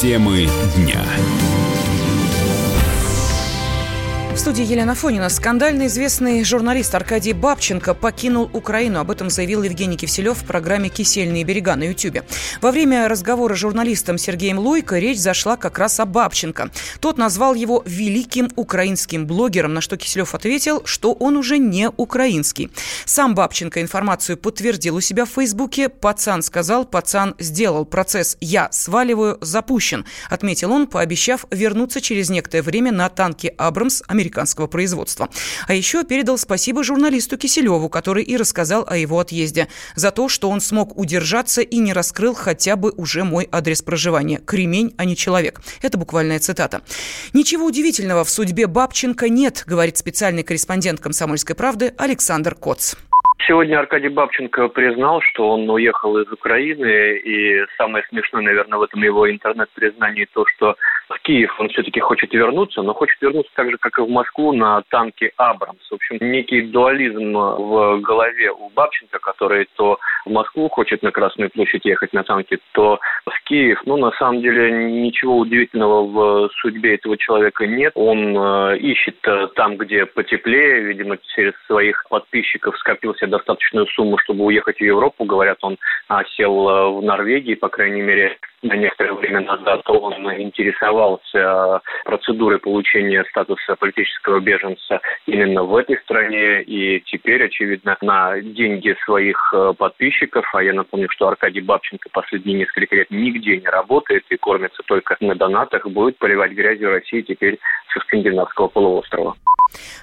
Темы дня. Студии Елена Фонина. Скандально известный журналист Аркадий Бабченко покинул Украину. Об этом заявил Евгений Киселев в программе «Кисельные берега» на YouTube. Во время разговора с журналистом Сергеем Лойко речь зашла как раз о Бабченко. Тот назвал его великим украинским блогером, на что Киселев ответил, что он уже не украинский. Сам Бабченко информацию подтвердил у себя в Фейсбуке. Пацан сказал, пацан сделал процесс «Я сваливаю» запущен. Отметил он, пообещав вернуться через некоторое время на танке «Абрамс» американского американского производства. А еще передал спасибо журналисту Киселеву, который и рассказал о его отъезде, за то, что он смог удержаться и не раскрыл хотя бы уже мой адрес проживания. Кремень, а не человек. Это буквальная цитата. Ничего удивительного в судьбе Бабченко нет, говорит специальный корреспондент «Комсомольской правды» Александр Коц. Сегодня Аркадий Бабченко признал, что он уехал из Украины, и самое смешное, наверное, в этом его интернет-признании то, что в Киев он все-таки хочет вернуться, но хочет вернуться так же, как и в Москву, на танке «Абрамс». В общем, некий дуализм в голове у Бабченко, который то в Москву хочет на Красную площадь ехать на танке, то в Киев. Ну, на самом деле, ничего удивительного в судьбе этого человека нет. Он э, ищет э, там, где потеплее, видимо, через своих подписчиков скопился достаточную сумму, чтобы уехать в Европу. Говорят, он а, сел э, в Норвегии, по крайней мере, на некоторое время назад он интересовался процедурой получения статуса политического беженца именно в этой стране. И теперь, очевидно, на деньги своих э, подписчиков, а я напомню, что Аркадий Бабченко последние несколько лет нигде не работает и кормится только на донатах, будет поливать грязью России теперь со скандинавского полуострова.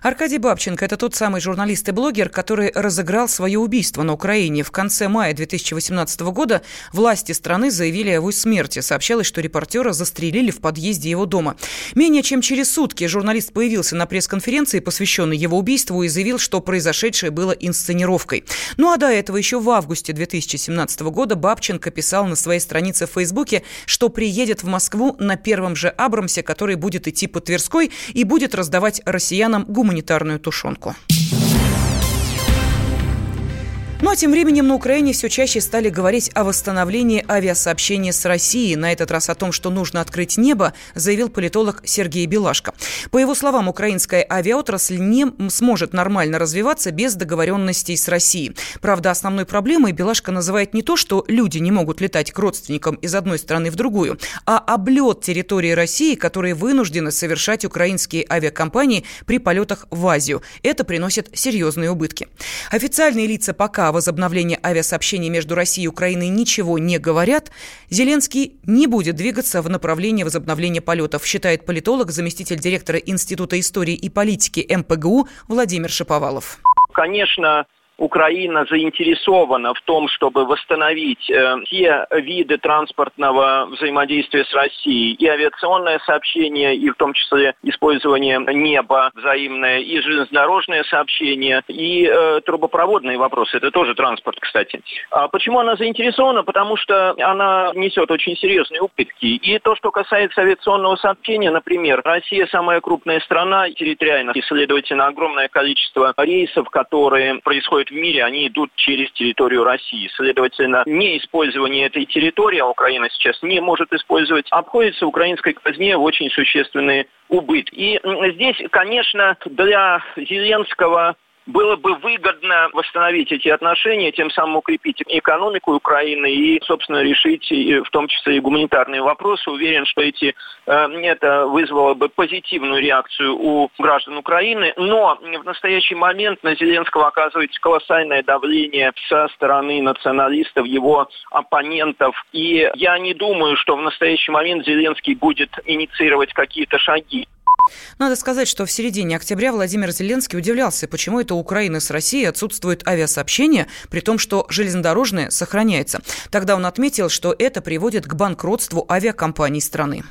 Аркадий Бабченко – это тот самый журналист и блогер, который разыграл свое убийство на Украине. В конце мая 2018 года власти страны заявили о его смерти. Сообщалось, что репортера застрелили в подъезде его дома. Менее чем через сутки журналист появился на пресс-конференции, посвященной его убийству, и заявил, что произошедшее было инсценировкой. Ну а до этого еще в августе 2017 года Бабченко писал на своей странице в Фейсбуке, что приедет в Москву на первом же Абрамсе, который будет идти по Тверской и будет раздавать россиянам гуманитарную тушенку. Тем временем на Украине все чаще стали говорить о восстановлении авиасообщения с Россией. На этот раз о том, что нужно открыть небо, заявил политолог Сергей Белашко. По его словам, украинская авиаотрасль не сможет нормально развиваться без договоренностей с Россией. Правда, основной проблемой Белашко называет не то, что люди не могут летать к родственникам из одной страны в другую, а облет территории России, которые вынуждены совершать украинские авиакомпании при полетах в Азию. Это приносит серьезные убытки. Официальные лица пока возобновления авиасообщений между Россией и Украиной ничего не говорят, Зеленский не будет двигаться в направлении возобновления полетов, считает политолог, заместитель директора Института истории и политики МПГУ Владимир Шаповалов. Конечно, Украина заинтересована в том, чтобы восстановить э, те виды транспортного взаимодействия с Россией, и авиационное сообщение, и в том числе использование неба взаимное, и железнодорожное сообщение, и э, трубопроводные вопросы. Это тоже транспорт, кстати. А почему она заинтересована? Потому что она несет очень серьезные убытки. И то, что касается авиационного сообщения, например, Россия самая крупная страна территориально, и, следовательно, огромное количество рейсов, которые происходят происходят в мире, они идут через территорию России. Следовательно, не использование этой территории, а Украина сейчас не может использовать, обходится украинской казне в очень существенные убытки. И здесь, конечно, для Зеленского было бы выгодно восстановить эти отношения, тем самым укрепить экономику Украины и, собственно, решить в том числе и гуманитарные вопросы. Уверен, что эти, э, это вызвало бы позитивную реакцию у граждан Украины. Но в настоящий момент на Зеленского оказывается колоссальное давление со стороны националистов, его оппонентов. И я не думаю, что в настоящий момент Зеленский будет инициировать какие-то шаги. Надо сказать, что в середине октября Владимир Зеленский удивлялся, почему это Украины с Россией отсутствует авиасообщение, при том, что железнодорожное сохраняется. Тогда он отметил, что это приводит к банкротству авиакомпаний страны.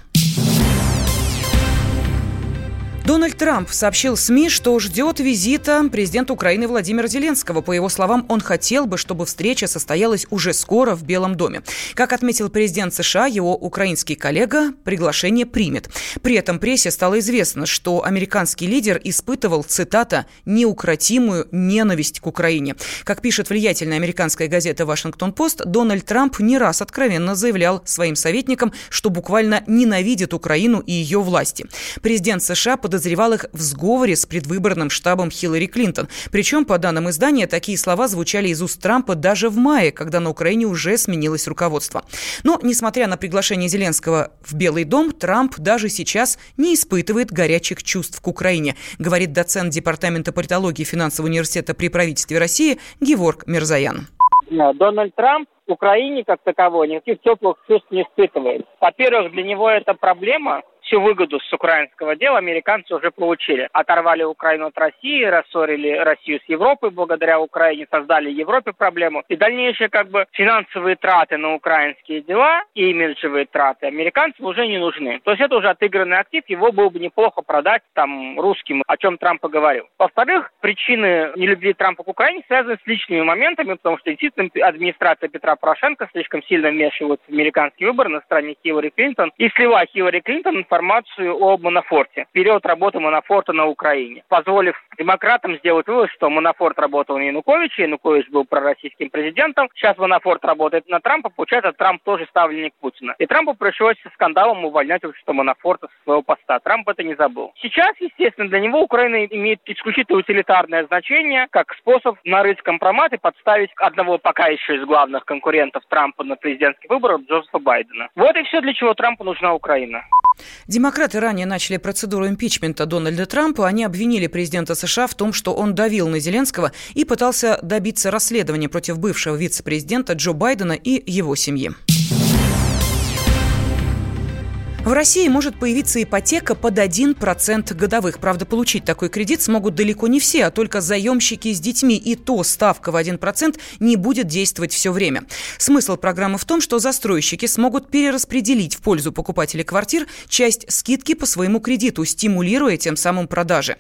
Дональд Трамп сообщил СМИ, что ждет визита президента Украины Владимира Зеленского. По его словам, он хотел бы, чтобы встреча состоялась уже скоро в Белом доме. Как отметил президент США, его украинский коллега приглашение примет. При этом прессе стало известно, что американский лидер испытывал, цитата, «неукротимую ненависть к Украине». Как пишет влиятельная американская газета «Вашингтон-Пост», Дональд Трамп не раз откровенно заявлял своим советникам, что буквально ненавидит Украину и ее власти. Президент США под подозревал их в сговоре с предвыборным штабом Хиллари Клинтон. Причем, по данным издания, такие слова звучали из уст Трампа даже в мае, когда на Украине уже сменилось руководство. Но, несмотря на приглашение Зеленского в Белый дом, Трамп даже сейчас не испытывает горячих чувств к Украине, говорит доцент Департамента политологии финансового университета при правительстве России Геворг Мирзаян. Дональд Трамп Украине как таковой никаких теплых чувств не испытывает. Во-первых, для него это проблема, всю выгоду с украинского дела американцы уже получили. Оторвали Украину от России, рассорили Россию с Европой благодаря Украине, создали Европе проблему. И дальнейшие как бы финансовые траты на украинские дела и имиджевые траты американцам уже не нужны. То есть это уже отыгранный актив, его было бы неплохо продать там русским, о чем Трамп поговорил. Во-вторых, причины нелюбви Трампа к Украине связаны с личными моментами, потому что действительно администрация Петра Порошенко слишком сильно вмешивается в американские выборы на стороне Хиллари Клинтон и слила Хиллари Клинтон информацию о Манафорте, период работы Манафорта на Украине, позволив демократам сделать вывод, что Манафорт работал на Януковича, Янукович был пророссийским президентом, сейчас Манафорт работает на Трампа, получается, Трамп тоже ставленник Путина. И Трампу пришлось со скандалом увольнять общество Манафорта с своего поста. Трамп это не забыл. Сейчас, естественно, для него Украина имеет исключительно утилитарное значение, как способ нарыть компромат и подставить одного пока еще из главных конкурентов Трампа на президентских выборах Джозефа Байдена. Вот и все, для чего Трампу нужна Украина. Демократы ранее начали процедуру импичмента Дональда Трампа. Они обвинили президента США в том, что он давил на Зеленского и пытался добиться расследования против бывшего вице-президента Джо Байдена и его семьи. В России может появиться ипотека под 1% годовых. Правда, получить такой кредит смогут далеко не все, а только заемщики с детьми. И то ставка в 1% не будет действовать все время. Смысл программы в том, что застройщики смогут перераспределить в пользу покупателей квартир часть скидки по своему кредиту, стимулируя тем самым продажи.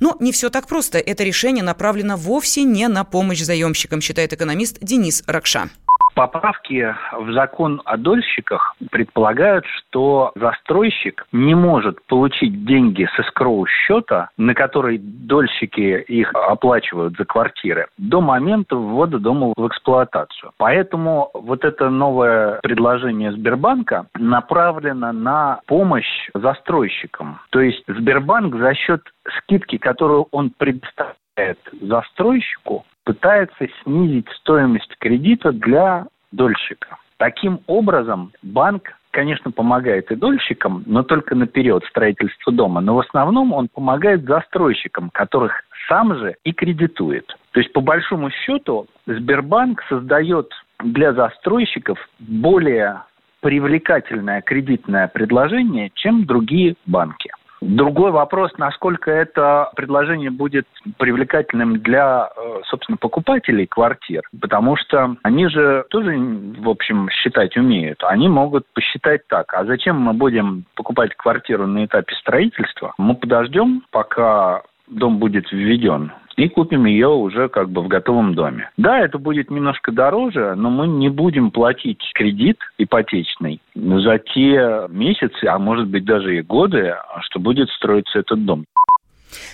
Но не все так просто. Это решение направлено вовсе не на помощь заемщикам, считает экономист Денис Ракша. Поправки в закон о дольщиках предполагают, что застройщик не может получить деньги с эскроу счета, на который дольщики их оплачивают за квартиры, до момента ввода дома в эксплуатацию. Поэтому вот это новое предложение Сбербанка направлено на помощь застройщикам. То есть Сбербанк за счет скидки, которую он предоставляет застройщику, пытается снизить стоимость кредита для дольщика. Таким образом, банк конечно, помогает и дольщикам, но только на период строительства дома. Но в основном он помогает застройщикам, которых сам же и кредитует. То есть, по большому счету, Сбербанк создает для застройщиков более привлекательное кредитное предложение, чем другие банки. Другой вопрос, насколько это предложение будет привлекательным для, э, собственно, покупателей квартир, потому что они же тоже, в общем, считать умеют. Они могут посчитать так, а зачем мы будем покупать квартиру на этапе строительства? Мы подождем, пока дом будет введен, и купим ее уже как бы в готовом доме. Да, это будет немножко дороже, но мы не будем платить кредит ипотечный за те месяцы, а может быть даже и годы, что будет строиться этот дом.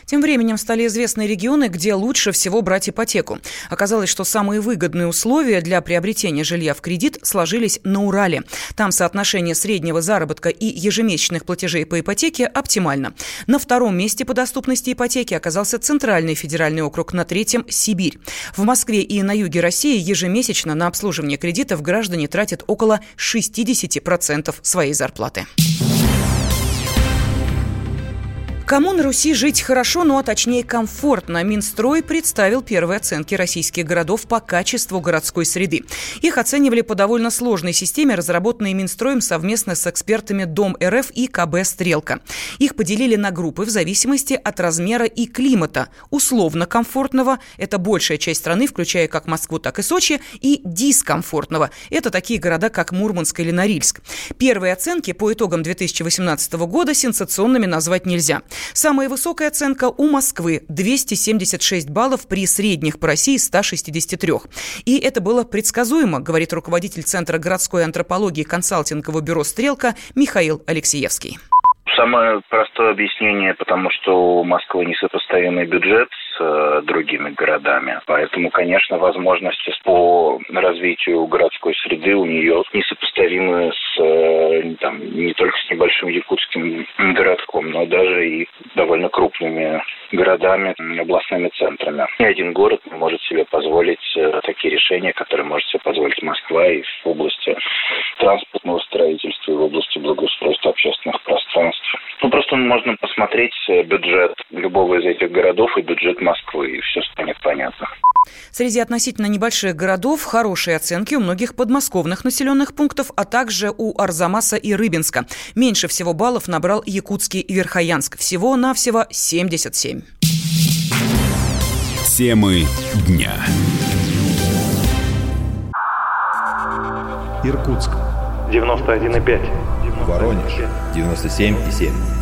Тем временем стали известны регионы, где лучше всего брать ипотеку. Оказалось, что самые выгодные условия для приобретения жилья в кредит сложились на Урале. Там соотношение среднего заработка и ежемесячных платежей по ипотеке оптимально. На втором месте по доступности ипотеки оказался Центральный федеральный округ, на третьем – Сибирь. В Москве и на юге России ежемесячно на обслуживание кредитов граждане тратят около 60% своей зарплаты. Кому на Руси жить хорошо, ну а точнее комфортно, Минстрой представил первые оценки российских городов по качеству городской среды. Их оценивали по довольно сложной системе, разработанной Минстроем совместно с экспертами Дом РФ и КБ «Стрелка». Их поделили на группы в зависимости от размера и климата. Условно комфортного – это большая часть страны, включая как Москву, так и Сочи, и дискомфортного – это такие города, как Мурманск или Норильск. Первые оценки по итогам 2018 года сенсационными назвать нельзя. Самая высокая оценка у Москвы – 276 баллов при средних по России 163. И это было предсказуемо, говорит руководитель Центра городской антропологии консалтингового бюро «Стрелка» Михаил Алексеевский. Самое простое объяснение, потому что у Москвы несопоставимый бюджет с э, другими городами. Поэтому, конечно, возможности по развитию городской среды у нее несопоставимы с э, там, не только с небольшим якутским городком, но даже и довольно крупными городами, областными центрами. Ни один город не может себе позволить э, такие решения, которые может себе позволить Москва и в области транспортного строительства, и в области благоустройства общественных пространств. Можно посмотреть э, бюджет любого из этих городов и бюджет Москвы, и все станет понятно. Среди относительно небольших городов хорошие оценки у многих подмосковных населенных пунктов, а также у Арзамаса и Рыбинска. Меньше всего баллов набрал Якутский и Верхоянск. Всего-навсего 77. Темы дня. Иркутск. 91,5. Воронеж. 97,7.